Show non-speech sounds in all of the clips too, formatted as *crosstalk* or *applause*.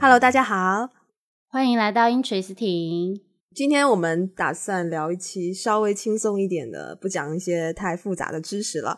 Hello，大家好，欢迎来到 Interesting。今天我们打算聊一期稍微轻松一点的，不讲一些太复杂的知识了。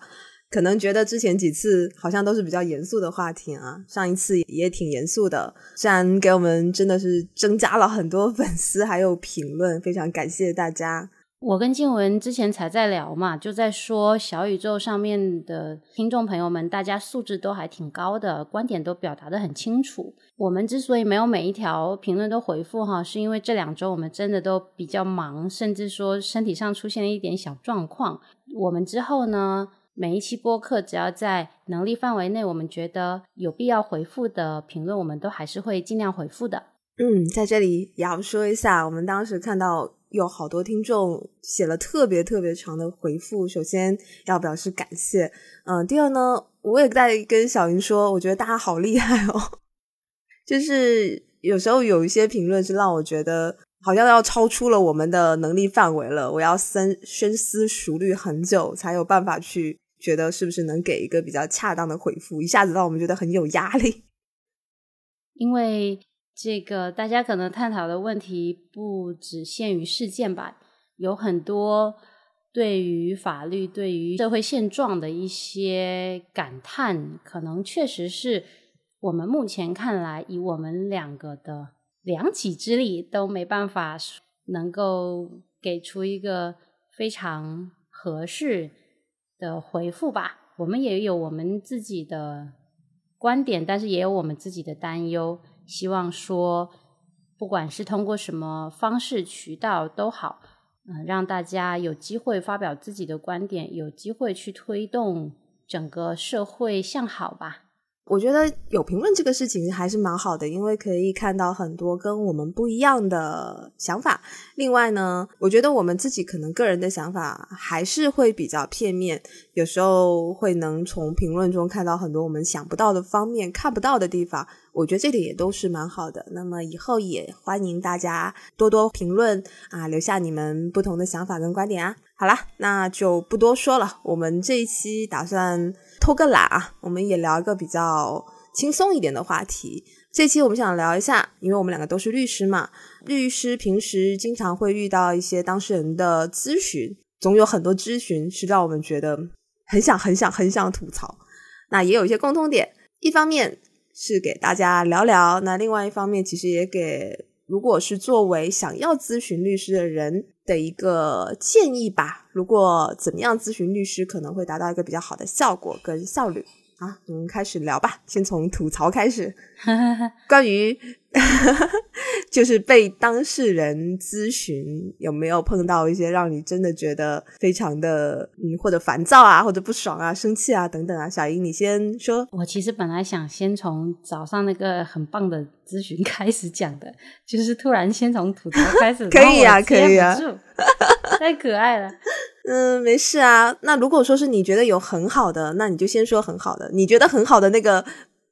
可能觉得之前几次好像都是比较严肃的话题啊，上一次也挺严肃的，虽然给我们真的是增加了很多粉丝还有评论，非常感谢大家。我跟静文之前才在聊嘛，就在说小宇宙上面的听众朋友们，大家素质都还挺高的，观点都表达的很清楚。我们之所以没有每一条评论都回复哈，是因为这两周我们真的都比较忙，甚至说身体上出现了一点小状况。我们之后呢，每一期播客只要在能力范围内，我们觉得有必要回复的评论，我们都还是会尽量回复的。嗯，在这里也要说一下，我们当时看到。有好多听众写了特别特别长的回复，首先要表示感谢。嗯，第二呢，我也在跟小云说，我觉得大家好厉害哦。*laughs* 就是有时候有一些评论是让我觉得好像要超出了我们的能力范围了，我要深深思熟虑很久才有办法去觉得是不是能给一个比较恰当的回复，一下子让我们觉得很有压力，因为。这个大家可能探讨的问题不只限于事件吧，有很多对于法律、对于社会现状的一些感叹，可能确实是我们目前看来，以我们两个的两己之力都没办法能够给出一个非常合适的回复吧。我们也有我们自己的观点，但是也有我们自己的担忧。希望说，不管是通过什么方式渠道都好，嗯，让大家有机会发表自己的观点，有机会去推动整个社会向好吧。我觉得有评论这个事情还是蛮好的，因为可以看到很多跟我们不一样的想法。另外呢，我觉得我们自己可能个人的想法还是会比较片面，有时候会能从评论中看到很多我们想不到的方面、看不到的地方。我觉得这点也都是蛮好的。那么以后也欢迎大家多多评论啊，留下你们不同的想法跟观点啊。好了，那就不多说了。我们这一期打算。偷个懒啊，我们也聊一个比较轻松一点的话题。这期我们想聊一下，因为我们两个都是律师嘛，律师平时经常会遇到一些当事人的咨询，总有很多咨询是让我们觉得很想、很想、很想吐槽。那也有一些共通点，一方面是给大家聊聊，那另外一方面其实也给如果是作为想要咨询律师的人。的一个建议吧，如果怎么样咨询律师可能会达到一个比较好的效果跟效率啊，我们开始聊吧，先从吐槽开始，*laughs* 关于。*laughs* 就是被当事人咨询，有没有碰到一些让你真的觉得非常的嗯，或者烦躁啊，或者不爽啊、生气啊等等啊？小英，你先说。我其实本来想先从早上那个很棒的咨询 *laughs* 开始讲的，就是突然先从吐槽开始，可以啊，可以啊，太可爱了。嗯，没事啊。那如果说是你觉得有很好的，那你就先说很好的。你觉得很好的那个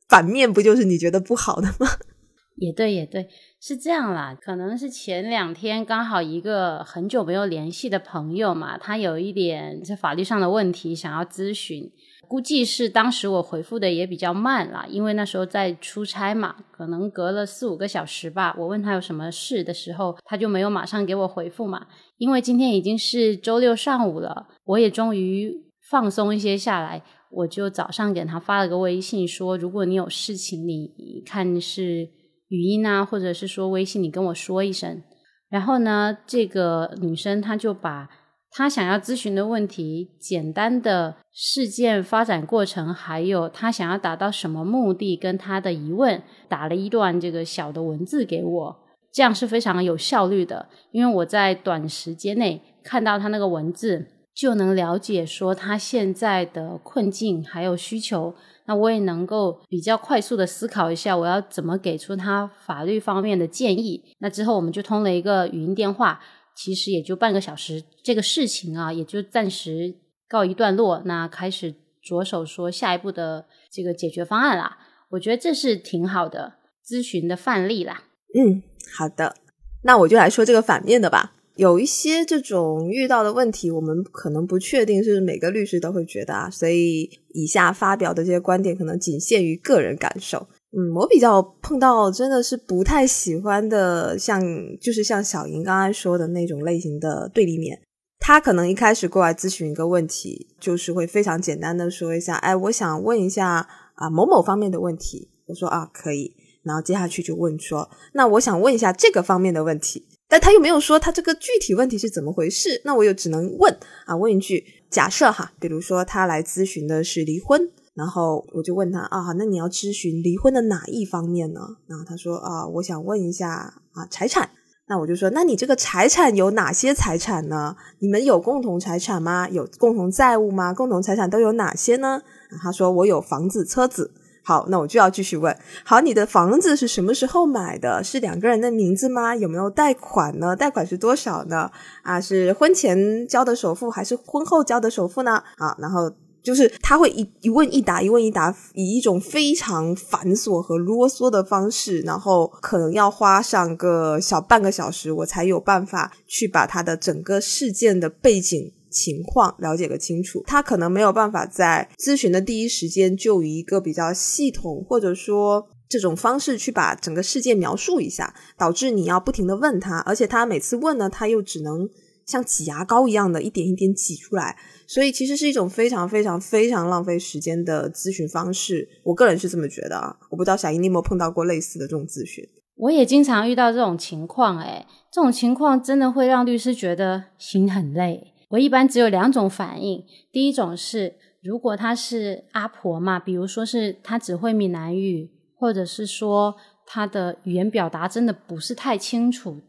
反面，不就是你觉得不好的吗？*laughs* 也对，也对，是这样啦。可能是前两天刚好一个很久没有联系的朋友嘛，他有一点在法律上的问题想要咨询。估计是当时我回复的也比较慢啦，因为那时候在出差嘛，可能隔了四五个小时吧。我问他有什么事的时候，他就没有马上给我回复嘛。因为今天已经是周六上午了，我也终于放松一些下来，我就早上给他发了个微信说，如果你有事情，你看是。语音啊，或者是说微信，你跟我说一声。然后呢，这个女生她就把他想要咨询的问题、简单的事件发展过程，还有他想要达到什么目的，跟他的疑问，打了一段这个小的文字给我。这样是非常有效率的，因为我在短时间内看到他那个文字，就能了解说他现在的困境还有需求。那我也能够比较快速的思考一下，我要怎么给出他法律方面的建议。那之后我们就通了一个语音电话，其实也就半个小时，这个事情啊也就暂时告一段落。那开始着手说下一步的这个解决方案啦。我觉得这是挺好的咨询的范例啦。嗯，好的，那我就来说这个反面的吧。有一些这种遇到的问题，我们可能不确定是每个律师都会觉得啊，所以以下发表的这些观点可能仅限于个人感受。嗯，我比较碰到真的是不太喜欢的，像就是像小莹刚才说的那种类型的对立面。他可能一开始过来咨询一个问题，就是会非常简单的说一下，哎，我想问一下啊某某方面的问题。我说啊可以，然后接下去就问说，那我想问一下这个方面的问题，但他又没有说他这个具体问题是怎么回事，那我又只能问啊问一句，假设哈，比如说他来咨询的是离婚。然后我就问他啊，那你要咨询离婚的哪一方面呢？然后他说啊，我想问一下啊财产。那我就说，那你这个财产有哪些财产呢？你们有共同财产吗？有共同债务吗？共同财产都有哪些呢？他说我有房子、车子。好，那我就要继续问。好，你的房子是什么时候买的？是两个人的名字吗？有没有贷款呢？贷款是多少呢？啊，是婚前交的首付还是婚后交的首付呢？啊，然后。就是他会一一问一答，一问一答，以一种非常繁琐和啰嗦的方式，然后可能要花上个小半个小时，我才有办法去把他的整个事件的背景情况了解个清楚。他可能没有办法在咨询的第一时间就以一个比较系统或者说这种方式去把整个事件描述一下，导致你要不停的问他，而且他每次问呢，他又只能像挤牙膏一样的一点一点挤出来。所以其实是一种非常非常非常浪费时间的咨询方式，我个人是这么觉得啊。我不知道小英你有没有碰到过类似的这种咨询？我也经常遇到这种情况，诶这种情况真的会让律师觉得心很累。我一般只有两种反应，第一种是如果他是阿婆嘛，比如说是他只会闽南语，或者是说他的语言表达真的不是太清楚，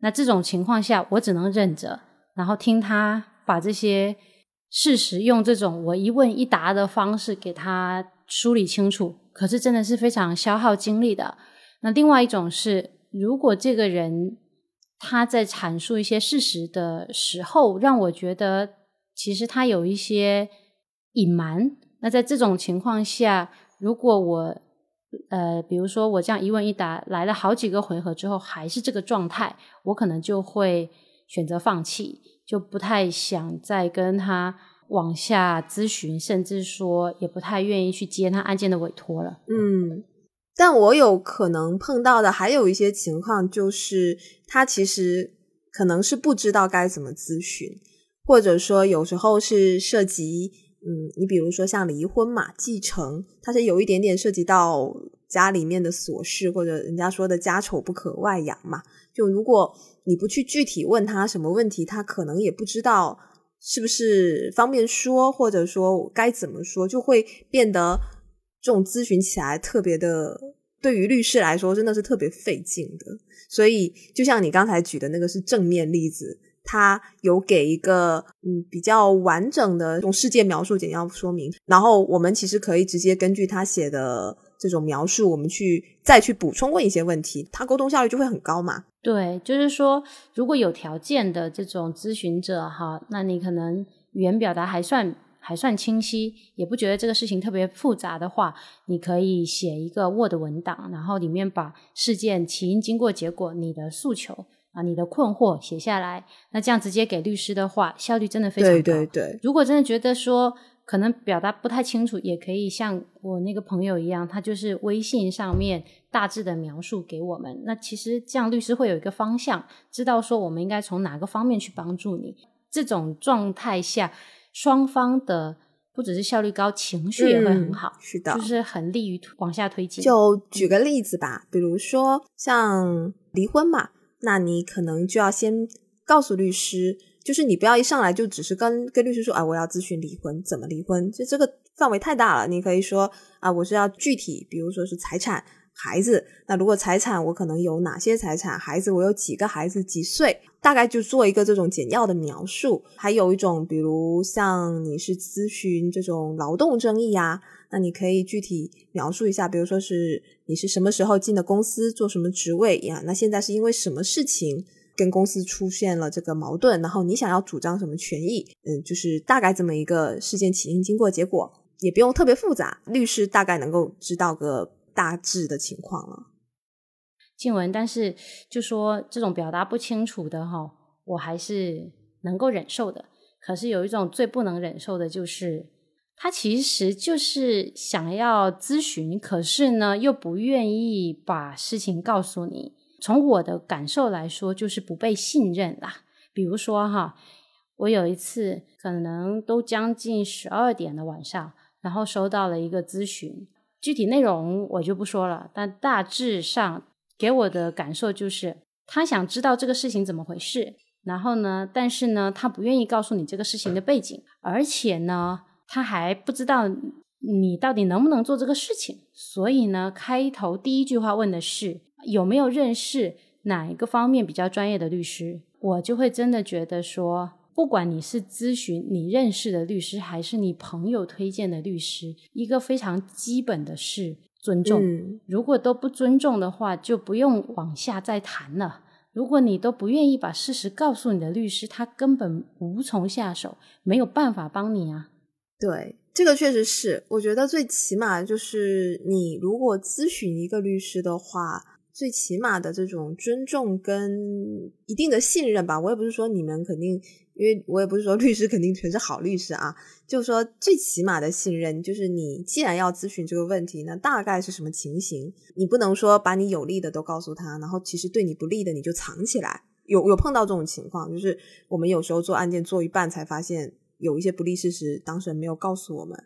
那这种情况下我只能忍着，然后听他把这些。事实用这种我一问一答的方式给他梳理清楚，可是真的是非常消耗精力的。那另外一种是，如果这个人他在阐述一些事实的时候，让我觉得其实他有一些隐瞒。那在这种情况下，如果我呃，比如说我这样一问一答来了好几个回合之后还是这个状态，我可能就会选择放弃。就不太想再跟他往下咨询，甚至说也不太愿意去接他案件的委托了。嗯，但我有可能碰到的还有一些情况，就是他其实可能是不知道该怎么咨询，或者说有时候是涉及，嗯，你比如说像离婚嘛、继承，它是有一点点涉及到家里面的琐事，或者人家说的家丑不可外扬嘛。就如果你不去具体问他什么问题，他可能也不知道是不是方便说，或者说该怎么说，就会变得这种咨询起来特别的，对于律师来说真的是特别费劲的。所以，就像你刚才举的那个是正面例子，他有给一个嗯比较完整的这种事件描述简要说明，然后我们其实可以直接根据他写的这种描述，我们去再去补充问一些问题，他沟通效率就会很高嘛。对，就是说，如果有条件的这种咨询者哈，那你可能语言表达还算还算清晰，也不觉得这个事情特别复杂的话，你可以写一个 Word 文档，然后里面把事件起因、经过、结果、你的诉求啊、你的困惑写下来，那这样直接给律师的话，效率真的非常高。对对对，如果真的觉得说。可能表达不太清楚，也可以像我那个朋友一样，他就是微信上面大致的描述给我们。那其实这样律师会有一个方向，知道说我们应该从哪个方面去帮助你。这种状态下，双方的不只是效率高，情绪也会很好，是的，就是很利于往下推进。就举个例子吧，比如说像离婚嘛，那你可能就要先告诉律师。就是你不要一上来就只是跟跟律师说啊，我要咨询离婚，怎么离婚？就这个范围太大了。你可以说啊，我是要具体，比如说是财产、孩子。那如果财产，我可能有哪些财产？孩子，我有几个孩子？几岁？大概就做一个这种简要的描述。还有一种，比如像你是咨询这种劳动争议呀，那你可以具体描述一下，比如说是你是什么时候进的公司，做什么职位呀？那现在是因为什么事情？跟公司出现了这个矛盾，然后你想要主张什么权益？嗯，就是大概这么一个事件起因、经过、结果，也不用特别复杂，律师大概能够知道个大致的情况了。静文，但是就说这种表达不清楚的哈，我还是能够忍受的。可是有一种最不能忍受的就是他其实就是想要咨询，可是呢又不愿意把事情告诉你。从我的感受来说，就是不被信任啦。比如说哈，我有一次可能都将近十二点的晚上，然后收到了一个咨询，具体内容我就不说了，但大致上给我的感受就是他想知道这个事情怎么回事，然后呢，但是呢，他不愿意告诉你这个事情的背景，而且呢。他还不知道你到底能不能做这个事情，所以呢，开头第一句话问的是有没有认识哪一个方面比较专业的律师，我就会真的觉得说，不管你是咨询你认识的律师，还是你朋友推荐的律师，一个非常基本的是尊重。如果都不尊重的话，就不用往下再谈了。如果你都不愿意把事实告诉你的律师，他根本无从下手，没有办法帮你啊。对，这个确实是，我觉得最起码就是你如果咨询一个律师的话，最起码的这种尊重跟一定的信任吧。我也不是说你们肯定，因为我也不是说律师肯定全是好律师啊，就是说最起码的信任，就是你既然要咨询这个问题，那大概是什么情形？你不能说把你有利的都告诉他，然后其实对你不利的你就藏起来。有有碰到这种情况，就是我们有时候做案件做一半才发现。有一些不利事实，当事人没有告诉我们。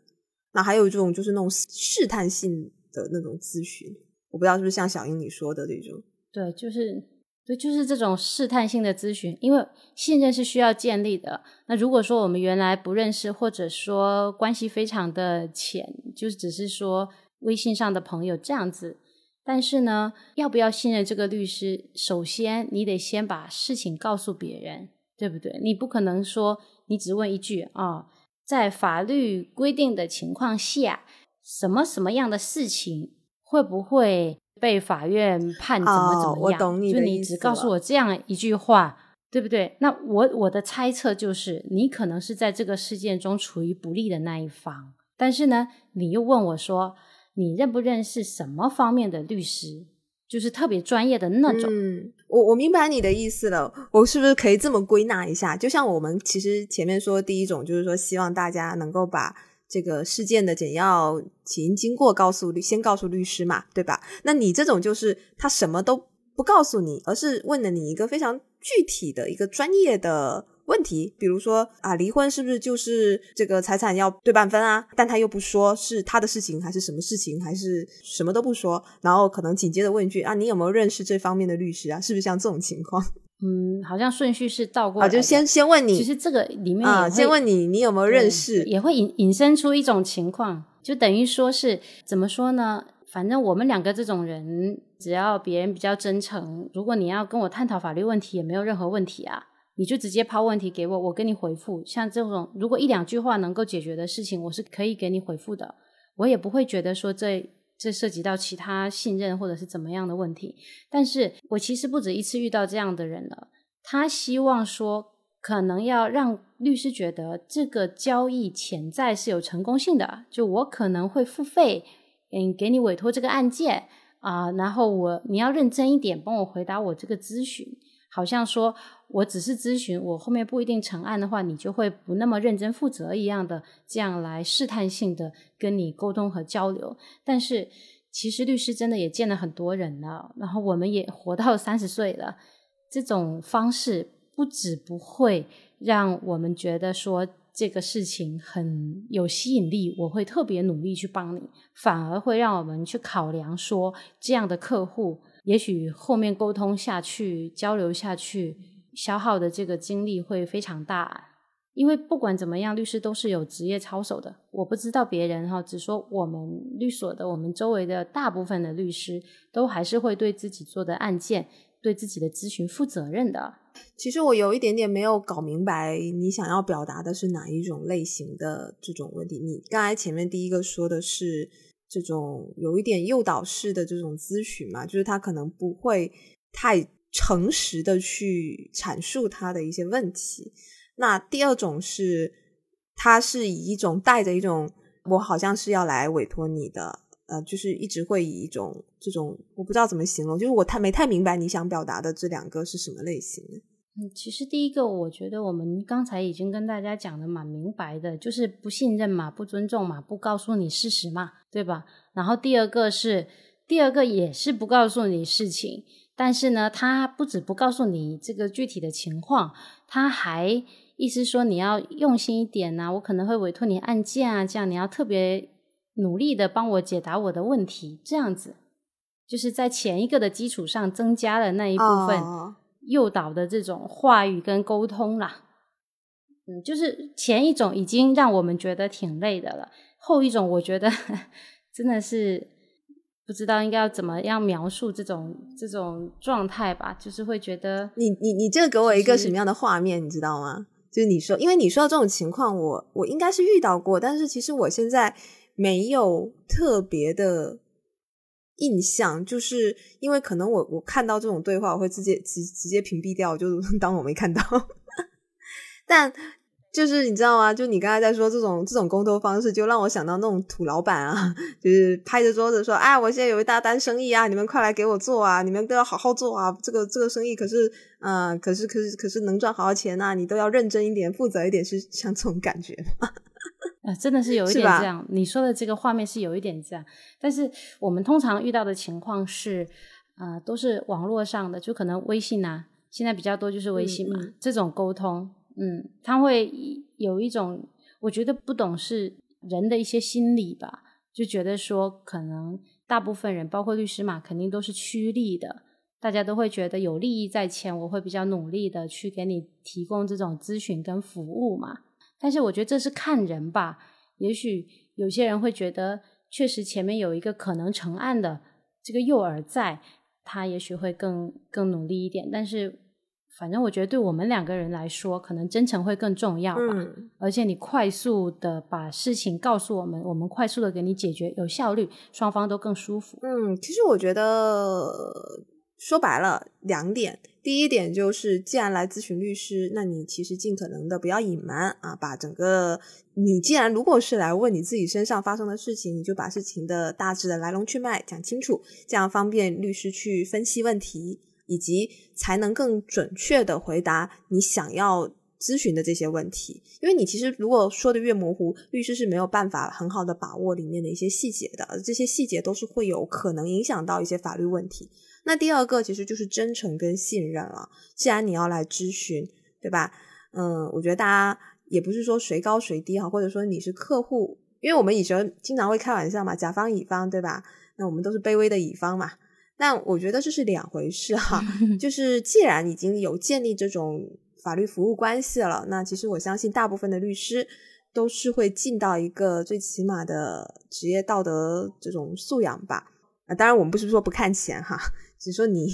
那还有这种就是那种试探性的那种咨询，我不知道是不是像小英你说的这种。对，就是对，就是这种试探性的咨询，因为信任是需要建立的。那如果说我们原来不认识，或者说关系非常的浅，就是只是说微信上的朋友这样子，但是呢，要不要信任这个律师？首先，你得先把事情告诉别人，对不对？你不可能说。你只问一句啊，在法律规定的情况下，什么什么样的事情会不会被法院判怎么怎么样？我懂你就你只告诉我这样一句话，对不对？那我我的猜测就是，你可能是在这个事件中处于不利的那一方，但是呢，你又问我说，你认不认识什么方面的律师？就是特别专业的那种。嗯，我我明白你的意思了。我是不是可以这么归纳一下？就像我们其实前面说第一种，就是说希望大家能够把这个事件的简要起因经过告诉律，先告诉律师嘛，对吧？那你这种就是他什么都不告诉你，而是问了你一个非常具体的一个专业的。问题，比如说啊，离婚是不是就是这个财产要对半分啊？但他又不说是他的事情还是什么事情，还是什么都不说，然后可能紧接着问一句啊，你有没有认识这方面的律师啊？是不是像这种情况？*laughs* 嗯，好像顺序是倒过来，就先先问你，其实这个里面啊，先问你你有没有认识，也会引引申出一种情况，就等于说是怎么说呢？反正我们两个这种人，只要别人比较真诚，如果你要跟我探讨法律问题，也没有任何问题啊。你就直接抛问题给我，我给你回复。像这种如果一两句话能够解决的事情，我是可以给你回复的。我也不会觉得说这这涉及到其他信任或者是怎么样的问题。但是我其实不止一次遇到这样的人了。他希望说，可能要让律师觉得这个交易潜在是有成功性的。就我可能会付费，嗯，给你委托这个案件啊，然后我你要认真一点，帮我回答我这个咨询。好像说，我只是咨询，我后面不一定成案的话，你就会不那么认真负责一样的，这样来试探性的跟你沟通和交流。但是，其实律师真的也见了很多人了，然后我们也活到三十岁了，这种方式不止不会让我们觉得说这个事情很有吸引力，我会特别努力去帮你，反而会让我们去考量说这样的客户。也许后面沟通下去、交流下去，消耗的这个精力会非常大。因为不管怎么样，律师都是有职业操守的。我不知道别人哈，只说我们律所的，我们周围的大部分的律师都还是会对自己做的案件、对自己的咨询负责任的。其实我有一点点没有搞明白，你想要表达的是哪一种类型的这种问题？你刚才前面第一个说的是。这种有一点诱导式的这种咨询嘛，就是他可能不会太诚实的去阐述他的一些问题。那第二种是，他是以一种带着一种我好像是要来委托你的，呃，就是一直会以一种这种我不知道怎么形容，就是我太没太明白你想表达的这两个是什么类型。嗯，其实第一个，我觉得我们刚才已经跟大家讲的蛮明白的，就是不信任嘛，不尊重嘛，不告诉你事实嘛，对吧？然后第二个是，第二个也是不告诉你事情，但是呢，他不止不告诉你这个具体的情况，他还意思说你要用心一点呐，我可能会委托你案件啊，这样你要特别努力的帮我解答我的问题，这样子就是在前一个的基础上增加了那一部分。诱导的这种话语跟沟通啦，嗯，就是前一种已经让我们觉得挺累的了，后一种我觉得 *laughs* 真的是不知道应该要怎么样描述这种这种状态吧，就是会觉得你你你这个给我一个什么样的画面，你知道吗？就是你说，因为你说到这种情况，我我应该是遇到过，但是其实我现在没有特别的。印象就是因为可能我我看到这种对话，我会直接直直接屏蔽掉，就 *laughs* 当我没看到。*laughs* 但就是你知道吗？就你刚才在说这种这种沟通方式，就让我想到那种土老板啊，*laughs* 就是拍着桌子说：“哎，我现在有一大单生意啊，你们快来给我做啊，你们都要好好做啊。这个这个生意可是，嗯，可是可是可是能赚好多钱呐，你都要认真一点，负责一点，是像这种感觉。”啊，*laughs* 真的是有一点这样。你说的这个画面是有一点这样，但是我们通常遇到的情况是，啊，都是网络上的，就可能微信啊，现在比较多就是微信嘛，这种沟通，嗯，他会有一种，我觉得不懂是人的一些心理吧，就觉得说，可能大部分人，包括律师嘛，肯定都是趋利的，大家都会觉得有利益在前，我会比较努力的去给你提供这种咨询跟服务嘛。但是我觉得这是看人吧，也许有些人会觉得，确实前面有一个可能成案的这个诱饵在，他也许会更更努力一点。但是反正我觉得对我们两个人来说，可能真诚会更重要吧。而且你快速的把事情告诉我们，我们快速的给你解决，有效率，双方都更舒服。嗯，其实我觉得。说白了两点，第一点就是，既然来咨询律师，那你其实尽可能的不要隐瞒啊，把整个你既然如果是来问你自己身上发生的事情，你就把事情的大致的来龙去脉讲清楚，这样方便律师去分析问题，以及才能更准确的回答你想要咨询的这些问题。因为你其实如果说的越模糊，律师是没有办法很好的把握里面的一些细节的，这些细节都是会有可能影响到一些法律问题。那第二个其实就是真诚跟信任了。既然你要来咨询，对吧？嗯，我觉得大家也不是说谁高谁低哈，或者说你是客户，因为我们以前经常会开玩笑嘛，甲方乙方，对吧？那我们都是卑微的乙方嘛。但我觉得这是两回事哈。*laughs* 就是既然已经有建立这种法律服务关系了，那其实我相信大部分的律师都是会尽到一个最起码的职业道德这种素养吧。啊，当然我们不是说不看钱哈。只说你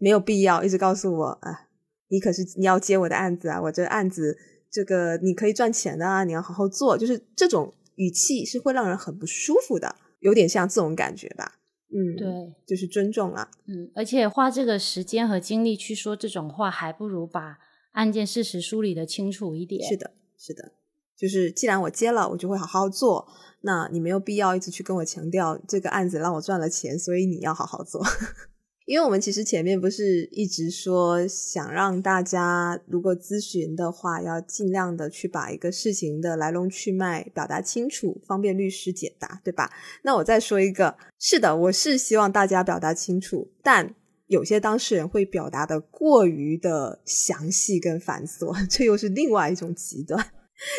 没有必要一直告诉我啊，你可是你要接我的案子啊，我这案子这个你可以赚钱的啊，你要好好做，就是这种语气是会让人很不舒服的，有点像这种感觉吧？嗯，对，就是尊重啊，嗯，而且花这个时间和精力去说这种话，还不如把案件事实梳理的清楚一点。是的，是的，就是既然我接了，我就会好好做，那你没有必要一直去跟我强调这个案子让我赚了钱，所以你要好好做。*laughs* 因为我们其实前面不是一直说想让大家如果咨询的话，要尽量的去把一个事情的来龙去脉表达清楚，方便律师解答，对吧？那我再说一个，是的，我是希望大家表达清楚，但有些当事人会表达的过于的详细跟繁琐，*laughs* 这又是另外一种极端，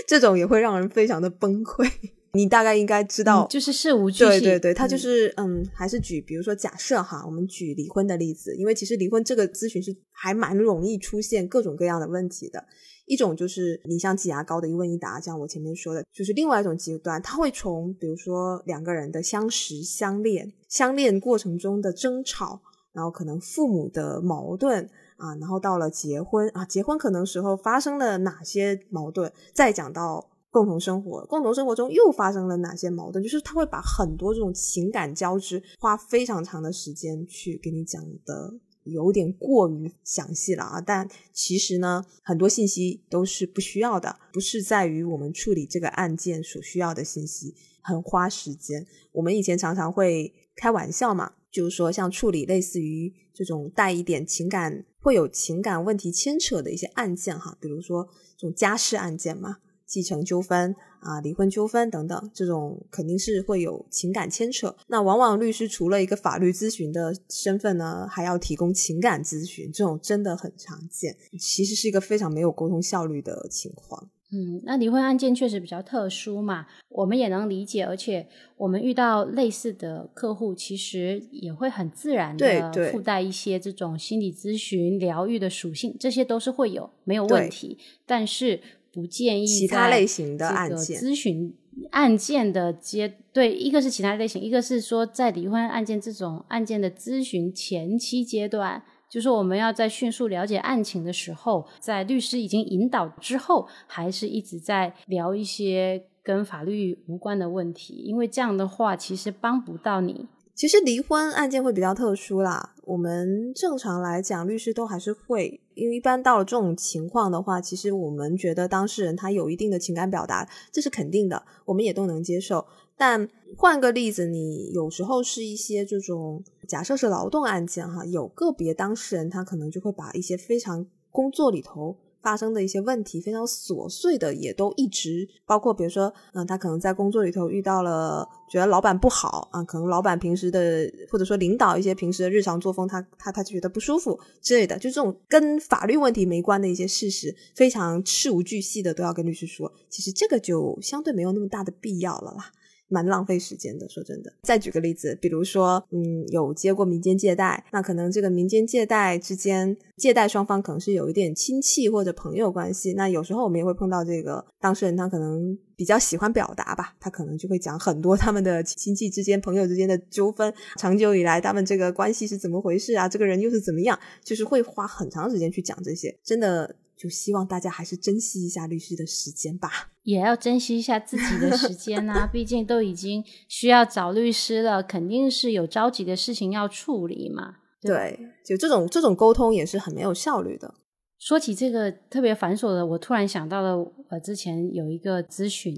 这种也会让人非常的崩溃。你大概应该知道，就是事无巨细。对对对，他就是嗯，还是举，比如说假设哈，我们举离婚的例子，因为其实离婚这个咨询是还蛮容易出现各种各样的问题的。一种就是你像挤牙膏的一问一答，像我前面说的，就是另外一种极端，他会从比如说两个人的相识、相恋、相恋过程中的争吵，然后可能父母的矛盾啊，然后到了结婚啊，结婚可能时候发生了哪些矛盾，再讲到。共同生活，共同生活中又发生了哪些矛盾？就是他会把很多这种情感交织，花非常长的时间去给你讲的，有点过于详细了啊！但其实呢，很多信息都是不需要的，不是在于我们处理这个案件所需要的信息，很花时间。我们以前常常会开玩笑嘛。就是说像处理类似于这种带一点情感、会有情感问题牵扯的一些案件哈，比如说这种家事案件嘛。继承纠纷啊、离婚纠纷等等，这种肯定是会有情感牵扯。那往往律师除了一个法律咨询的身份呢，还要提供情感咨询，这种真的很常见。其实是一个非常没有沟通效率的情况。嗯，那离婚案件确实比较特殊嘛，我们也能理解，而且我们遇到类似的客户，其实也会很自然的附带一些这种心理咨询、疗愈的属性，这些都是会有没有问题，但是不建议其他类型的案件咨询案件的接对，一个是其他类型，一个是说在离婚案件这种案件的咨询前期阶段。就是我们要在迅速了解案情的时候，在律师已经引导之后，还是一直在聊一些跟法律无关的问题，因为这样的话其实帮不到你。其实离婚案件会比较特殊啦，我们正常来讲，律师都还是会，因为一般到了这种情况的话，其实我们觉得当事人他有一定的情感表达，这是肯定的，我们也都能接受。但换个例子，你有时候是一些这种假设是劳动案件哈，有个别当事人他可能就会把一些非常工作里头发生的一些问题，非常琐碎的，也都一直包括，比如说，嗯、他可能在工作里头遇到了，觉得老板不好啊，可能老板平时的或者说领导一些平时的日常作风，他他他就觉得不舒服之类的，就这种跟法律问题没关的一些事实，非常事无巨细的都要跟律师说，其实这个就相对没有那么大的必要了啦。蛮浪费时间的，说真的。再举个例子，比如说，嗯，有接过民间借贷，那可能这个民间借贷之间，借贷双方可能是有一点亲戚或者朋友关系。那有时候我们也会碰到这个当事人，他可能比较喜欢表达吧，他可能就会讲很多他们的亲戚之间、朋友之间的纠纷，长久以来他们这个关系是怎么回事啊？这个人又是怎么样？就是会花很长时间去讲这些，真的。就希望大家还是珍惜一下律师的时间吧。*laughs* 也要珍惜一下自己的时间呐、毕竟都已经需要找律师了，肯定是有着急的事情要处理嘛。对，就这种这种沟通也是很没有效率的。说起这个特别繁琐的，我突然想到了，呃，之前有一个咨询，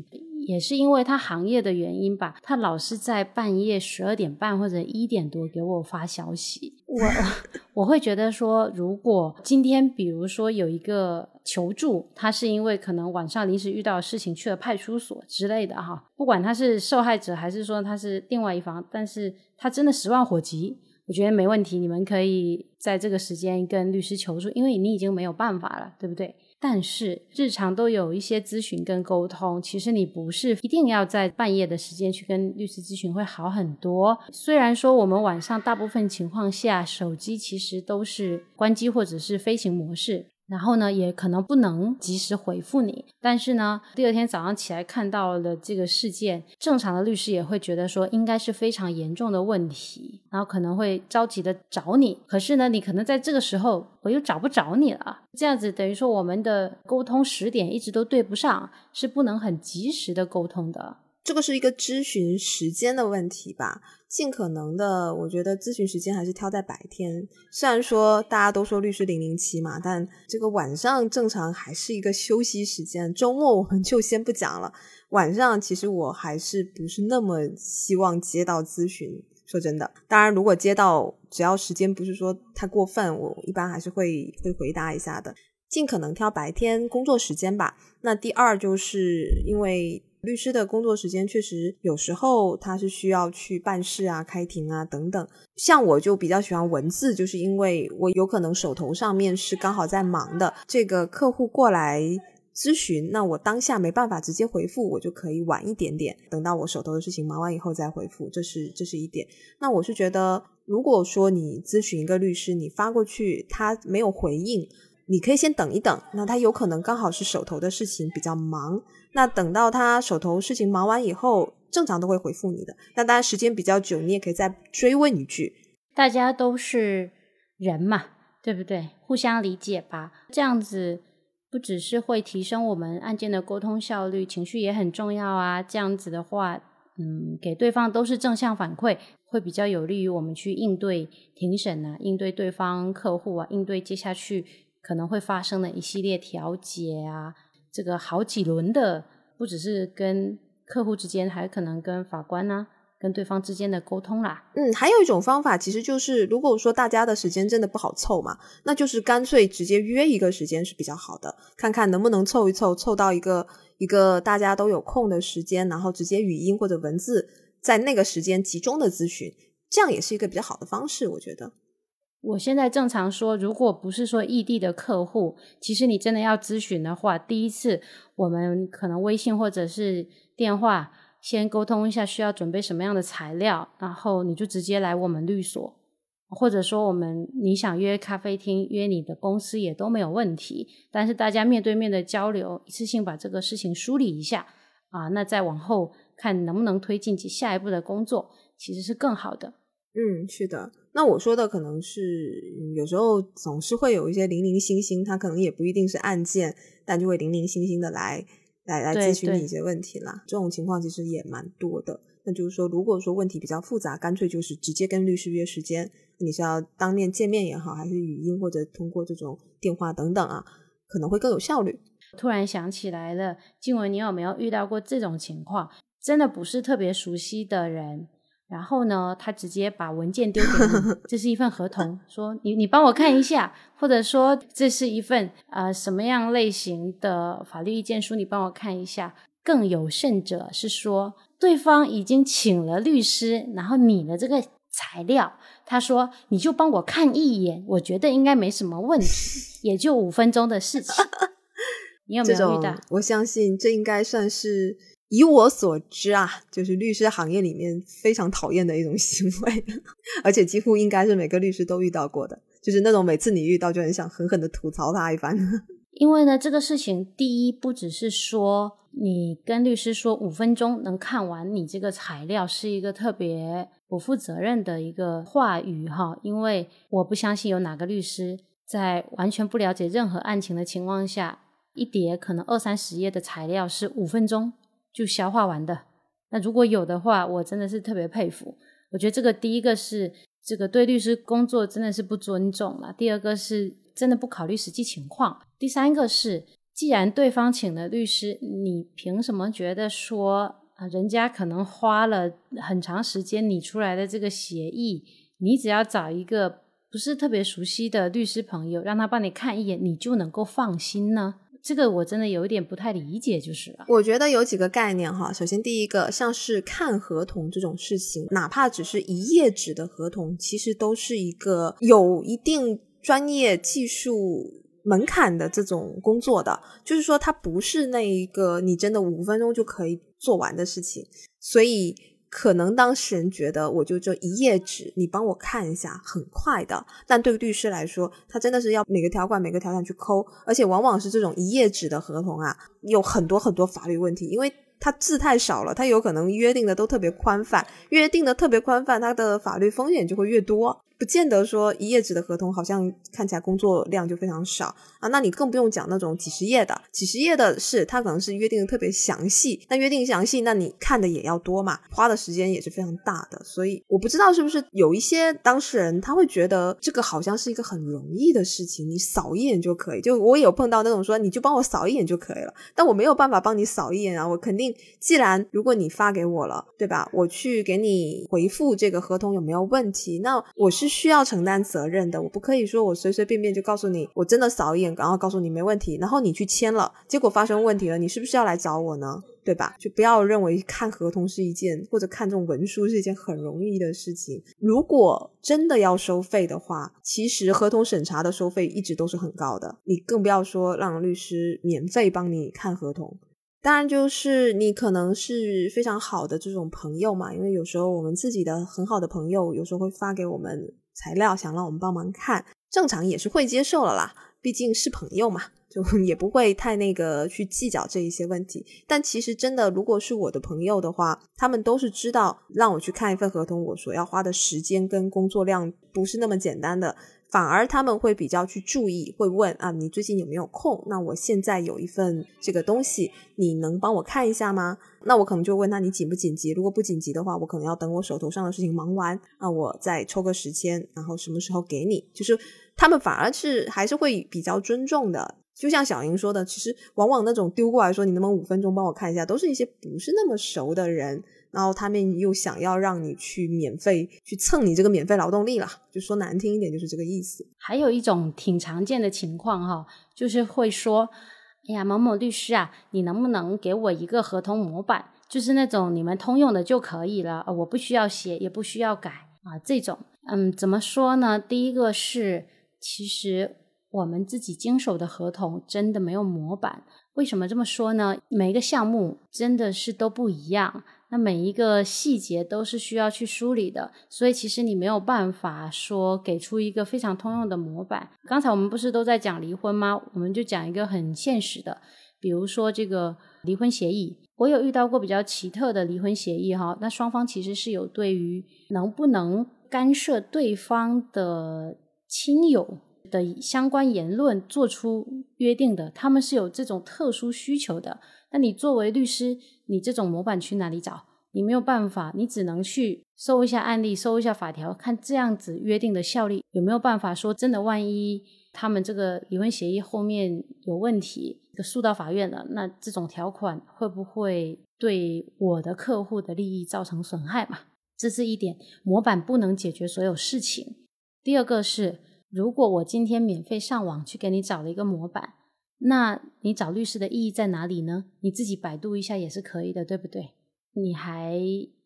也是因为他行业的原因吧，他老是在半夜十二点半或者一点多给我发消息，我 *laughs* 我会觉得说，如果今天比如说有一个求助，他是因为可能晚上临时遇到事情去了派出所之类的哈，不管他是受害者还是说他是另外一方，但是他真的十万火急。我觉得没问题，你们可以在这个时间跟律师求助，因为你已经没有办法了，对不对？但是日常都有一些咨询跟沟通，其实你不是一定要在半夜的时间去跟律师咨询会好很多。虽然说我们晚上大部分情况下手机其实都是关机或者是飞行模式。然后呢，也可能不能及时回复你，但是呢，第二天早上起来看到了这个事件，正常的律师也会觉得说应该是非常严重的问题，然后可能会着急的找你。可是呢，你可能在这个时候我又找不着你了，这样子等于说我们的沟通时点一直都对不上，是不能很及时的沟通的。这个是一个咨询时间的问题吧，尽可能的，我觉得咨询时间还是挑在白天。虽然说大家都说律师零零七嘛，但这个晚上正常还是一个休息时间。周末我们就先不讲了，晚上其实我还是不是那么希望接到咨询。说真的，当然如果接到，只要时间不是说太过分，我一般还是会会回答一下的。尽可能挑白天工作时间吧。那第二就是因为。律师的工作时间确实有时候他是需要去办事啊、开庭啊等等。像我就比较喜欢文字，就是因为我有可能手头上面是刚好在忙的，这个客户过来咨询，那我当下没办法直接回复，我就可以晚一点点，等到我手头的事情忙完以后再回复。这是这是一点。那我是觉得，如果说你咨询一个律师，你发过去他没有回应。你可以先等一等，那他有可能刚好是手头的事情比较忙，那等到他手头事情忙完以后，正常都会回复你的。那当然时间比较久，你也可以再追问一句。大家都是人嘛，对不对？互相理解吧，这样子不只是会提升我们案件的沟通效率，情绪也很重要啊。这样子的话，嗯，给对方都是正向反馈，会比较有利于我们去应对庭审啊，应对对方客户啊，应对接下去。可能会发生的一系列调解啊，这个好几轮的，不只是跟客户之间，还可能跟法官呢、跟对方之间的沟通啦。嗯，还有一种方法，其实就是如果说大家的时间真的不好凑嘛，那就是干脆直接约一个时间是比较好的，看看能不能凑一凑，凑到一个一个大家都有空的时间，然后直接语音或者文字在那个时间集中的咨询，这样也是一个比较好的方式，我觉得。我现在正常说，如果不是说异地的客户，其实你真的要咨询的话，第一次我们可能微信或者是电话先沟通一下，需要准备什么样的材料，然后你就直接来我们律所，或者说我们你想约咖啡厅、约你的公司也都没有问题。但是大家面对面的交流，一次性把这个事情梳理一下啊，那再往后看能不能推进起下一步的工作，其实是更好的。嗯，是的。那我说的可能是有时候总是会有一些零零星星，他可能也不一定是案件，但就会零零星星的来来来咨询你一些问题啦。这种情况其实也蛮多的。那就是说，如果说问题比较复杂，干脆就是直接跟律师约时间，你是要当面见面也好，还是语音或者通过这种电话等等啊，可能会更有效率。突然想起来了，静文，你有没有遇到过这种情况？真的不是特别熟悉的人。然后呢，他直接把文件丢给你，这是一份合同，说你你帮我看一下，或者说这是一份呃什么样类型的法律意见书，你帮我看一下。更有甚者是说，对方已经请了律师，然后你的这个材料，他说你就帮我看一眼，我觉得应该没什么问题，也就五分钟的事情。*laughs* 你有没有遇到？我相信这应该算是。以我所知啊，就是律师行业里面非常讨厌的一种行为，*laughs* 而且几乎应该是每个律师都遇到过的，就是那种每次你遇到就很想狠狠的吐槽他一番。*laughs* 因为呢，这个事情第一不只是说你跟律师说五分钟能看完你这个材料是一个特别不负责任的一个话语哈，因为我不相信有哪个律师在完全不了解任何案情的情况下，一叠可能二三十页的材料是五分钟。就消化完的。那如果有的话，我真的是特别佩服。我觉得这个第一个是这个对律师工作真的是不尊重了。第二个是真的不考虑实际情况。第三个是，既然对方请了律师，你凭什么觉得说啊，人家可能花了很长时间拟出来的这个协议，你只要找一个不是特别熟悉的律师朋友，让他帮你看一眼，你就能够放心呢？这个我真的有一点不太理解，就是了。我觉得有几个概念哈。首先，第一个，像是看合同这种事情，哪怕只是一页纸的合同，其实都是一个有一定专业技术门槛的这种工作的。就是说，它不是那一个你真的五分钟就可以做完的事情，所以。可能当事人觉得我就这一页纸，你帮我看一下，很快的。但对律师来说，他真的是要每个条款每个条款去抠，而且往往是这种一页纸的合同啊，有很多很多法律问题，因为它字太少了，它有可能约定的都特别宽泛，约定的特别宽泛，它的法律风险就会越多。不见得说一页纸的合同好像看起来工作量就非常少啊，那你更不用讲那种几十页的，几十页的是它可能是约定的特别详细，那约定详细，那你看的也要多嘛，花的时间也是非常大的，所以我不知道是不是有一些当事人他会觉得这个好像是一个很容易的事情，你扫一眼就可以，就我也有碰到那种说你就帮我扫一眼就可以了，但我没有办法帮你扫一眼啊，我肯定既然如果你发给我了，对吧，我去给你回复这个合同有没有问题，那我是。需要承担责任的，我不可以说我随随便便就告诉你，我真的扫一眼，然后告诉你没问题，然后你去签了，结果发生问题了，你是不是要来找我呢？对吧？就不要认为看合同是一件或者看这种文书是一件很容易的事情。如果真的要收费的话，其实合同审查的收费一直都是很高的，你更不要说让律师免费帮你看合同。当然，就是你可能是非常好的这种朋友嘛，因为有时候我们自己的很好的朋友，有时候会发给我们材料，想让我们帮忙看，正常也是会接受了啦，毕竟是朋友嘛，就 *laughs* 也不会太那个去计较这一些问题。但其实真的，如果是我的朋友的话，他们都是知道让我去看一份合同，我所要花的时间跟工作量不是那么简单的。反而他们会比较去注意，会问啊，你最近有没有空？那我现在有一份这个东西，你能帮我看一下吗？那我可能就问他你紧不紧急？如果不紧急的话，我可能要等我手头上的事情忙完，啊，我再抽个时间，然后什么时候给你？就是他们反而是还是会比较尊重的。就像小莹说的，其实往往那种丢过来说你能不能五分钟帮我看一下，都是一些不是那么熟的人。然后他们又想要让你去免费去蹭你这个免费劳动力了，就说难听一点就是这个意思。还有一种挺常见的情况哈，就是会说，哎呀，某某律师啊，你能不能给我一个合同模板，就是那种你们通用的就可以了，我不需要写，也不需要改啊，这种，嗯，怎么说呢？第一个是，其实我们自己经手的合同真的没有模板。为什么这么说呢？每一个项目真的是都不一样，那每一个细节都是需要去梳理的，所以其实你没有办法说给出一个非常通用的模板。刚才我们不是都在讲离婚吗？我们就讲一个很现实的，比如说这个离婚协议。我有遇到过比较奇特的离婚协议哈，那双方其实是有对于能不能干涉对方的亲友。的相关言论做出约定的，他们是有这种特殊需求的。那你作为律师，你这种模板去哪里找？你没有办法，你只能去搜一下案例，搜一下法条，看这样子约定的效力有没有办法说真的。万一他们这个离婚协议后面有问题，就诉到法院了，那这种条款会不会对我的客户的利益造成损害嘛？这是一点，模板不能解决所有事情。第二个是。如果我今天免费上网去给你找了一个模板，那你找律师的意义在哪里呢？你自己百度一下也是可以的，对不对？你还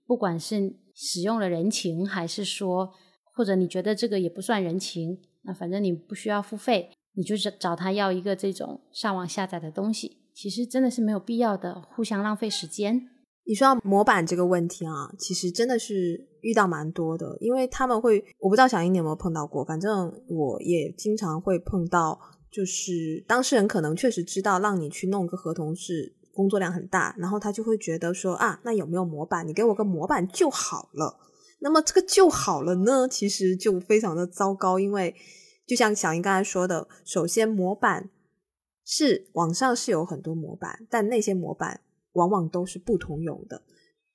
不管是使用了人情，还是说，或者你觉得这个也不算人情，那反正你不需要付费，你就找找他要一个这种上网下载的东西，其实真的是没有必要的，互相浪费时间。你说到模板这个问题啊，其实真的是遇到蛮多的，因为他们会，我不知道小英你有没有碰到过，反正我也经常会碰到，就是当事人可能确实知道让你去弄个合同是工作量很大，然后他就会觉得说啊，那有没有模板？你给我个模板就好了。那么这个就好了呢，其实就非常的糟糕，因为就像小英刚才说的，首先模板是网上是有很多模板，但那些模板。往往都是不通用的。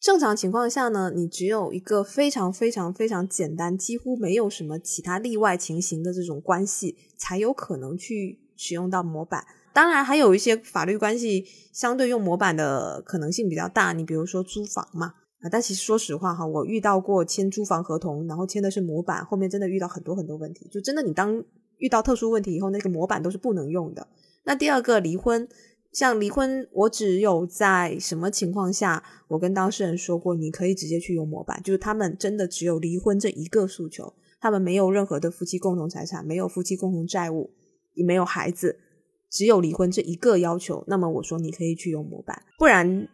正常情况下呢，你只有一个非常非常非常简单，几乎没有什么其他例外情形的这种关系，才有可能去使用到模板。当然，还有一些法律关系相对用模板的可能性比较大。你比如说租房嘛，啊，但其实说实话哈，我遇到过签租房合同，然后签的是模板，后面真的遇到很多很多问题。就真的你当遇到特殊问题以后，那个模板都是不能用的。那第二个离婚。像离婚，我只有在什么情况下，我跟当事人说过，你可以直接去用模板，就是他们真的只有离婚这一个诉求，他们没有任何的夫妻共同财产，没有夫妻共同债务，也没有孩子，只有离婚这一个要求。那么我说你可以去用模板，不然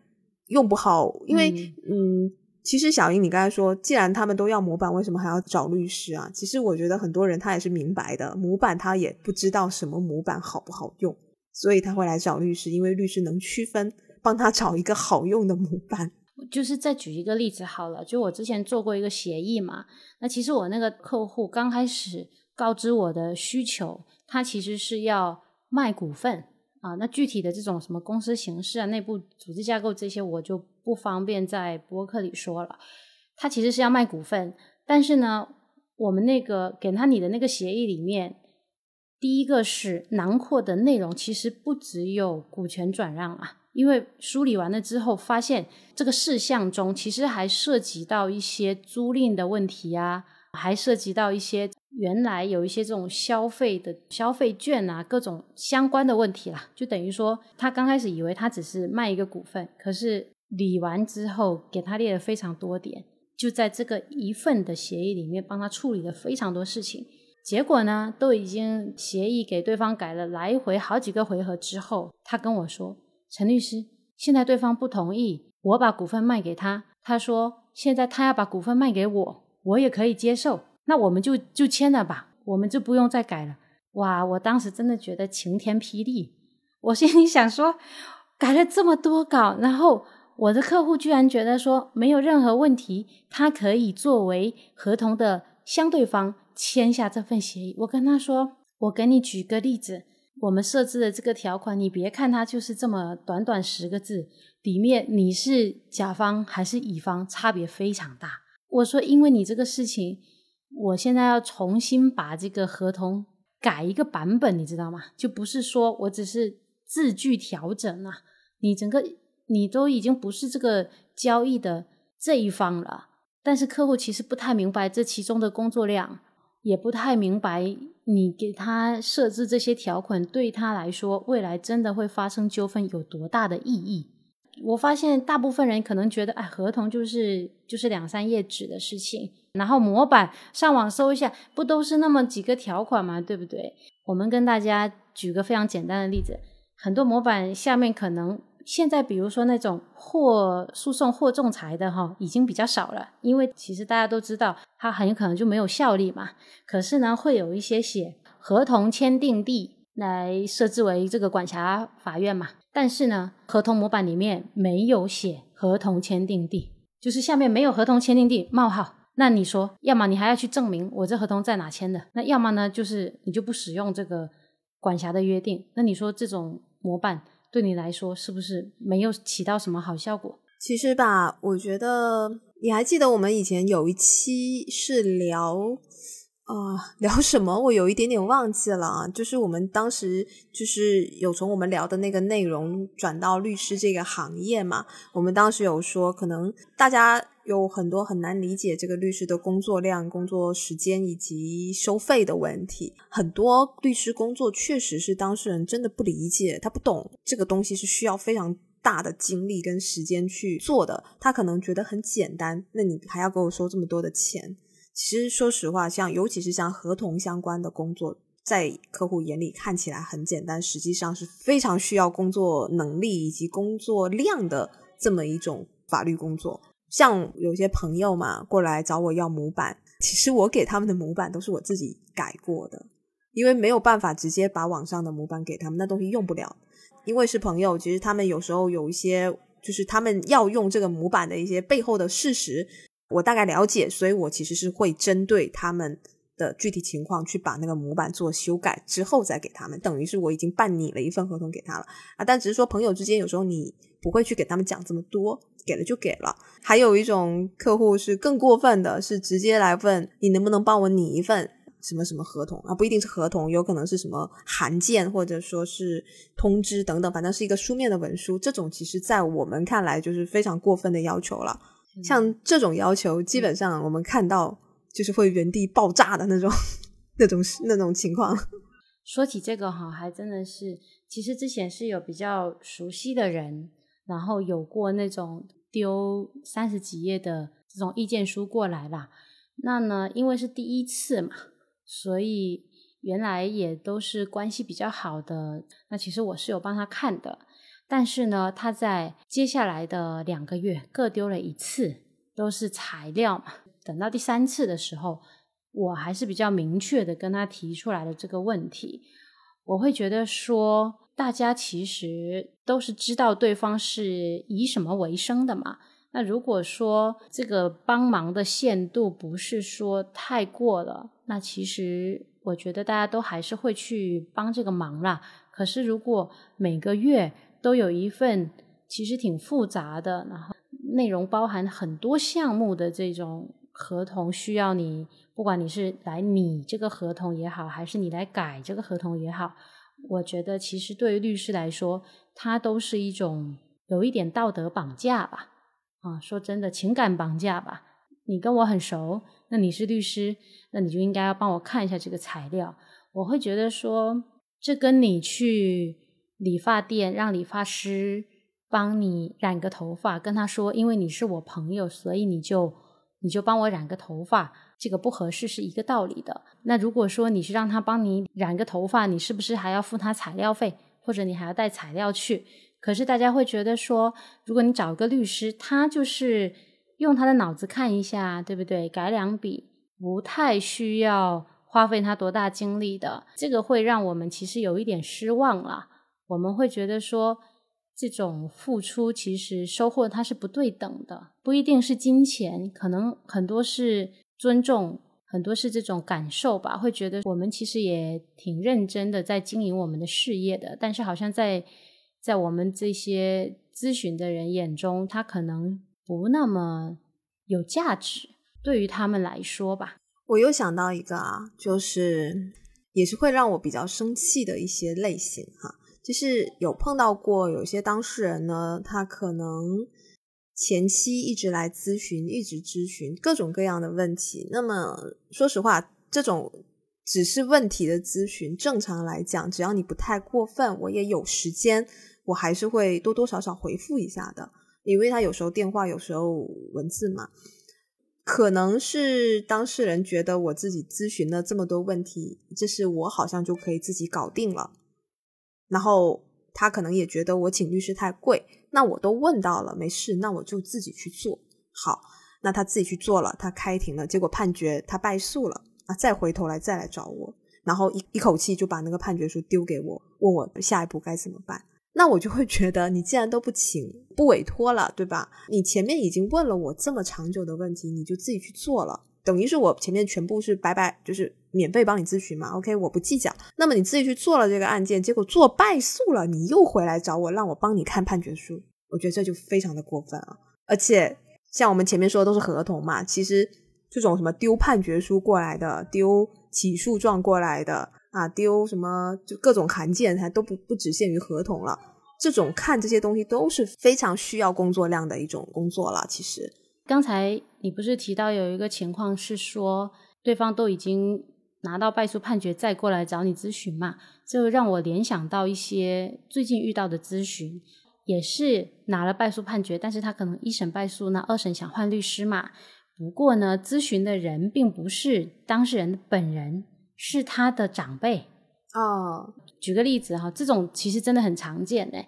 用不好，因为嗯，其实小英你刚才说，既然他们都要模板，为什么还要找律师啊？其实我觉得很多人他也是明白的，模板他也不知道什么模板好不好用。所以他会来找律师，因为律师能区分，帮他找一个好用的模板。就是再举一个例子好了，就我之前做过一个协议嘛，那其实我那个客户刚开始告知我的需求，他其实是要卖股份啊，那具体的这种什么公司形式啊、内部组织架构这些，我就不方便在博客里说了。他其实是要卖股份，但是呢，我们那个给他你的那个协议里面。第一个是囊括的内容，其实不只有股权转让啊，因为梳理完了之后，发现这个事项中其实还涉及到一些租赁的问题啊，还涉及到一些原来有一些这种消费的消费券啊，各种相关的问题啦。就等于说，他刚开始以为他只是卖一个股份，可是理完之后，给他列了非常多点，就在这个一份的协议里面帮他处理了非常多事情。结果呢，都已经协议给对方改了来回好几个回合之后，他跟我说：“陈律师，现在对方不同意我把股份卖给他。他说现在他要把股份卖给我，我也可以接受。那我们就就签了吧，我们就不用再改了。”哇，我当时真的觉得晴天霹雳。我心里想说，改了这么多稿，然后我的客户居然觉得说没有任何问题，他可以作为合同的相对方。签下这份协议，我跟他说：“我给你举个例子，我们设置的这个条款，你别看它就是这么短短十个字，里面你是甲方还是乙方，差别非常大。”我说：“因为你这个事情，我现在要重新把这个合同改一个版本，你知道吗？就不是说我只是字句调整了，你整个你都已经不是这个交易的。”这一方了，但是客户其实不太明白这其中的工作量，也不太明白你给他设置这些条款对他来说，未来真的会发生纠纷有多大的意义。我发现大部分人可能觉得，哎，合同就是就是两三页纸的事情，然后模板上网搜一下，不都是那么几个条款吗？对不对？我们跟大家举个非常简单的例子，很多模板下面可能现在，比如说那种或诉讼或仲裁的哈，已经比较少了，因为其实大家都知道，它很有可能就没有效力嘛。可是呢，会有一些写合同签订地来设置为这个管辖法院嘛。但是呢，合同模板里面没有写合同签订地，就是下面没有合同签订地冒号。那你说，要么你还要去证明我这合同在哪签的，那要么呢，就是你就不使用这个管辖的约定。那你说这种模板对你来说是不是没有起到什么好效果？其实吧，我觉得你还记得我们以前有一期是聊。啊，*laughs* 聊什么？我有一点点忘记了啊。就是我们当时就是有从我们聊的那个内容转到律师这个行业嘛。我们当时有说，可能大家有很多很难理解这个律师的工作量、工作时间以及收费的问题。很多律师工作确实是当事人真的不理解，他不懂这个东西是需要非常大的精力跟时间去做的。他可能觉得很简单，那你还要给我收这么多的钱？其实，说实话，像尤其是像合同相关的工作，在客户眼里看起来很简单，实际上是非常需要工作能力以及工作量的这么一种法律工作。像有些朋友嘛过来找我要模板，其实我给他们的模板都是我自己改过的，因为没有办法直接把网上的模板给他们，那东西用不了。因为是朋友，其实他们有时候有一些，就是他们要用这个模板的一些背后的事实。我大概了解，所以我其实是会针对他们的具体情况去把那个模板做修改之后再给他们，等于是我已经办拟了一份合同给他了啊。但只是说朋友之间有时候你不会去给他们讲这么多，给了就给了。还有一种客户是更过分的，是直接来问你能不能帮我拟一份什么什么合同啊？不一定是合同，有可能是什么函件或者说是通知等等，反正是一个书面的文书。这种其实在我们看来就是非常过分的要求了。像这种要求，基本上我们看到就是会原地爆炸的那种、那种、那种情况。*laughs* 说起这个哈，还真的是，其实之前是有比较熟悉的人，然后有过那种丢三十几页的这种意见书过来啦。那呢，因为是第一次嘛，所以原来也都是关系比较好的。那其实我是有帮他看的。但是呢，他在接下来的两个月各丢了一次，都是材料嘛。等到第三次的时候，我还是比较明确的跟他提出来了这个问题。我会觉得说，大家其实都是知道对方是以什么为生的嘛。那如果说这个帮忙的限度不是说太过了，那其实我觉得大家都还是会去帮这个忙啦。可是如果每个月，都有一份其实挺复杂的，然后内容包含很多项目的这种合同，需要你不管你是来拟这个合同也好，还是你来改这个合同也好，我觉得其实对于律师来说，它都是一种有一点道德绑架吧。啊，说真的，情感绑架吧。你跟我很熟，那你是律师，那你就应该要帮我看一下这个材料。我会觉得说，这跟你去。理发店让理发师帮你染个头发，跟他说，因为你是我朋友，所以你就你就帮我染个头发，这个不合适是一个道理的。那如果说你是让他帮你染个头发，你是不是还要付他材料费，或者你还要带材料去？可是大家会觉得说，如果你找一个律师，他就是用他的脑子看一下，对不对？改两笔，不太需要花费他多大精力的，这个会让我们其实有一点失望了。我们会觉得说，这种付出其实收获它是不对等的，不一定是金钱，可能很多是尊重，很多是这种感受吧。会觉得我们其实也挺认真的在经营我们的事业的，但是好像在在我们这些咨询的人眼中，他可能不那么有价值，对于他们来说吧。我又想到一个啊，就是也是会让我比较生气的一些类型哈。就是有碰到过有些当事人呢，他可能前期一直来咨询，一直咨询各种各样的问题。那么说实话，这种只是问题的咨询，正常来讲，只要你不太过分，我也有时间，我还是会多多少少回复一下的。因为他有时候电话，有时候文字嘛，可能是当事人觉得我自己咨询了这么多问题，这是我好像就可以自己搞定了，然后他可能也觉得我请律师太贵。那我都问到了，没事，那我就自己去做好。那他自己去做了，他开庭了，结果判决他败诉了啊，再回头来再来找我，然后一一口气就把那个判决书丢给我，问我下一步该怎么办。那我就会觉得，你既然都不请不委托了，对吧？你前面已经问了我这么长久的问题，你就自己去做了，等于是我前面全部是白白就是免费帮你咨询嘛。OK，我不计较。那么你自己去做了这个案件，结果做败诉了，你又回来找我，让我帮你看判决书。我觉得这就非常的过分啊！而且像我们前面说的都是合同嘛，其实这种什么丢判决书过来的、丢起诉状过来的啊、丢什么就各种函件，还都不不只限于合同了。这种看这些东西都是非常需要工作量的一种工作了。其实刚才你不是提到有一个情况是说，对方都已经拿到败诉判决再过来找你咨询嘛，就让我联想到一些最近遇到的咨询。也是拿了败诉判决，但是他可能一审败诉，那二审想换律师嘛。不过呢，咨询的人并不是当事人本人，是他的长辈。哦，举个例子哈，这种其实真的很常见诶。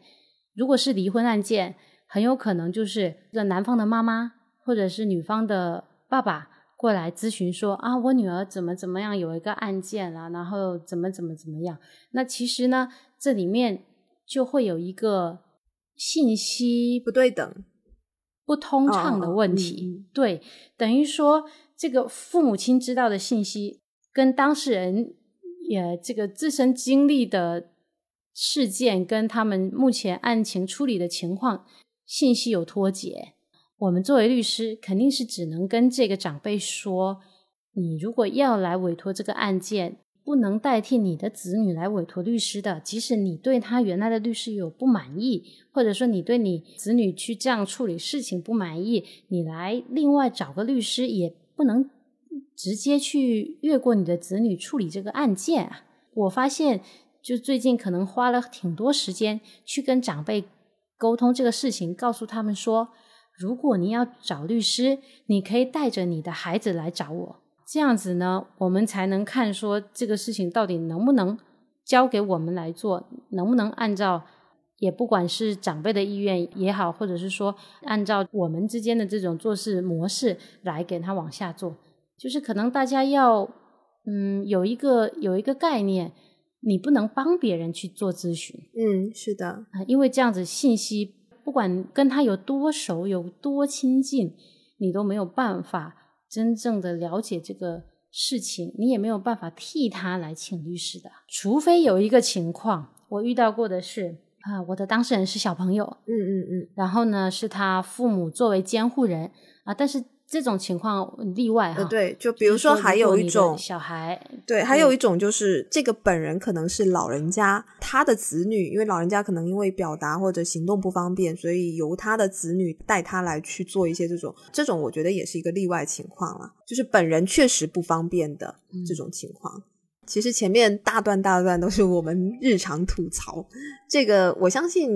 如果是离婚案件，很有可能就是这男方的妈妈或者是女方的爸爸过来咨询说啊，我女儿怎么怎么样有一个案件啊，然后怎么怎么怎么样。那其实呢，这里面就会有一个。信息不对等、不通畅的问题，对，等于说这个父母亲知道的信息跟当事人也这个自身经历的事件跟他们目前案情处理的情况信息有脱节。我们作为律师，肯定是只能跟这个长辈说：你如果要来委托这个案件。不能代替你的子女来委托律师的，即使你对他原来的律师有不满意，或者说你对你子女去这样处理事情不满意，你来另外找个律师，也不能直接去越过你的子女处理这个案件啊。我发现，就最近可能花了挺多时间去跟长辈沟通这个事情，告诉他们说，如果你要找律师，你可以带着你的孩子来找我。这样子呢，我们才能看说这个事情到底能不能交给我们来做，能不能按照也不管是长辈的意愿也好，或者是说按照我们之间的这种做事模式来给他往下做，就是可能大家要嗯有一个有一个概念，你不能帮别人去做咨询，嗯，是的。啊，因为这样子信息不管跟他有多熟有多亲近，你都没有办法。真正的了解这个事情，你也没有办法替他来请律师的，除非有一个情况，我遇到过的是啊，我的当事人是小朋友，嗯嗯嗯，然后呢是他父母作为监护人啊，但是。这种情况例外哈，对，就比如说还有一种小孩，对，还有一种就是这个本人可能是老人家他的子女，因为老人家可能因为表达或者行动不方便，所以由他的子女带他来去做一些这种，这种我觉得也是一个例外情况了，就是本人确实不方便的这种情况。其实前面大段大段都是我们日常吐槽，这个我相信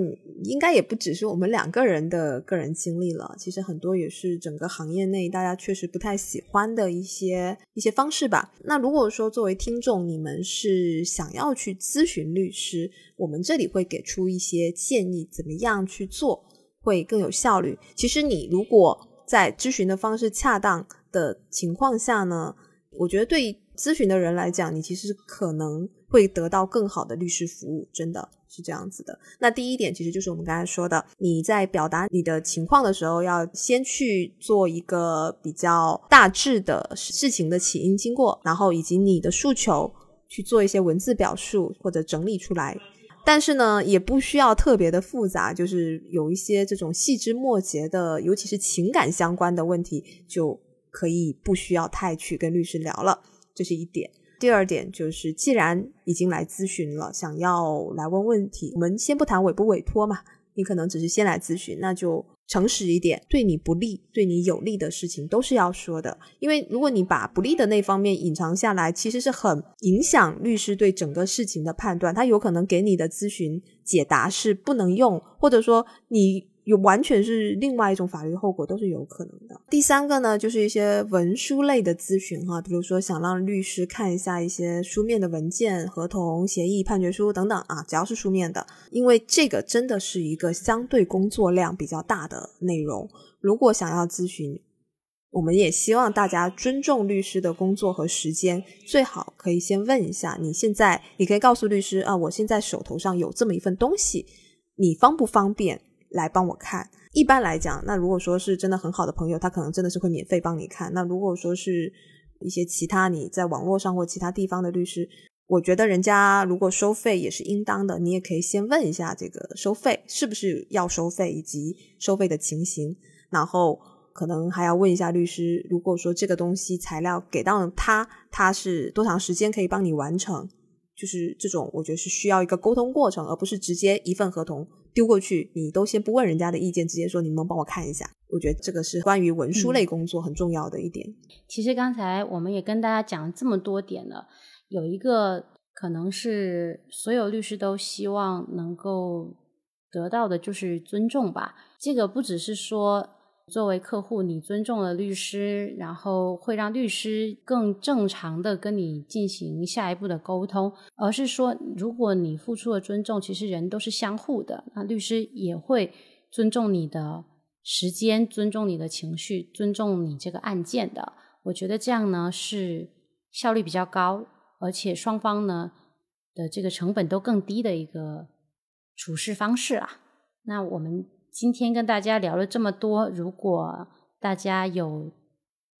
应该也不只是我们两个人的个人经历了。其实很多也是整个行业内大家确实不太喜欢的一些一些方式吧。那如果说作为听众，你们是想要去咨询律师，我们这里会给出一些建议，怎么样去做会更有效率。其实你如果在咨询的方式恰当的情况下呢，我觉得对。咨询的人来讲，你其实可能会得到更好的律师服务，真的是这样子的。那第一点其实就是我们刚才说的，你在表达你的情况的时候，要先去做一个比较大致的事情的起因经过，然后以及你的诉求去做一些文字表述或者整理出来。但是呢，也不需要特别的复杂，就是有一些这种细枝末节的，尤其是情感相关的问题，就可以不需要太去跟律师聊了。这是一点，第二点就是，既然已经来咨询了，想要来问问题，我们先不谈委不委托嘛，你可能只是先来咨询，那就诚实一点，对你不利、对你有利的事情都是要说的。因为如果你把不利的那方面隐藏下来，其实是很影响律师对整个事情的判断。他有可能给你的咨询解答是不能用，或者说你。有完全是另外一种法律后果，都是有可能的。第三个呢，就是一些文书类的咨询哈，比如说想让律师看一下一些书面的文件、合同、协议、判决书等等啊，只要是书面的，因为这个真的是一个相对工作量比较大的内容。如果想要咨询，我们也希望大家尊重律师的工作和时间，最好可以先问一下，你现在你可以告诉律师啊，我现在手头上有这么一份东西，你方不方便？来帮我看。一般来讲，那如果说是真的很好的朋友，他可能真的是会免费帮你看。那如果说是一些其他你在网络上或其他地方的律师，我觉得人家如果收费也是应当的，你也可以先问一下这个收费是不是要收费，以及收费的情形。然后可能还要问一下律师，如果说这个东西材料给到他，他是多长时间可以帮你完成？就是这种，我觉得是需要一个沟通过程，而不是直接一份合同。丢过去，你都先不问人家的意见，直接说你能帮我看一下。我觉得这个是关于文书类工作很重要的一点。其实刚才我们也跟大家讲了这么多点了，有一个可能是所有律师都希望能够得到的，就是尊重吧。这个不只是说。作为客户，你尊重了律师，然后会让律师更正常的跟你进行下一步的沟通，而是说，如果你付出了尊重，其实人都是相互的，那律师也会尊重你的时间，尊重你的情绪，尊重你这个案件的。我觉得这样呢是效率比较高，而且双方呢的这个成本都更低的一个处事方式啊。那我们。今天跟大家聊了这么多，如果大家有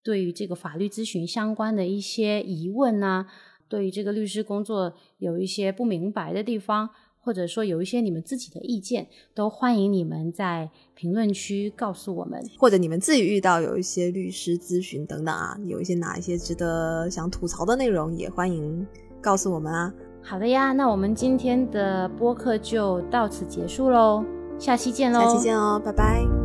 对于这个法律咨询相关的一些疑问呢，对于这个律师工作有一些不明白的地方，或者说有一些你们自己的意见，都欢迎你们在评论区告诉我们，或者你们自己遇到有一些律师咨询等等啊，有一些哪一些值得想吐槽的内容，也欢迎告诉我们啊。好的呀，那我们今天的播客就到此结束喽。下期见喽！下期见哦，拜拜。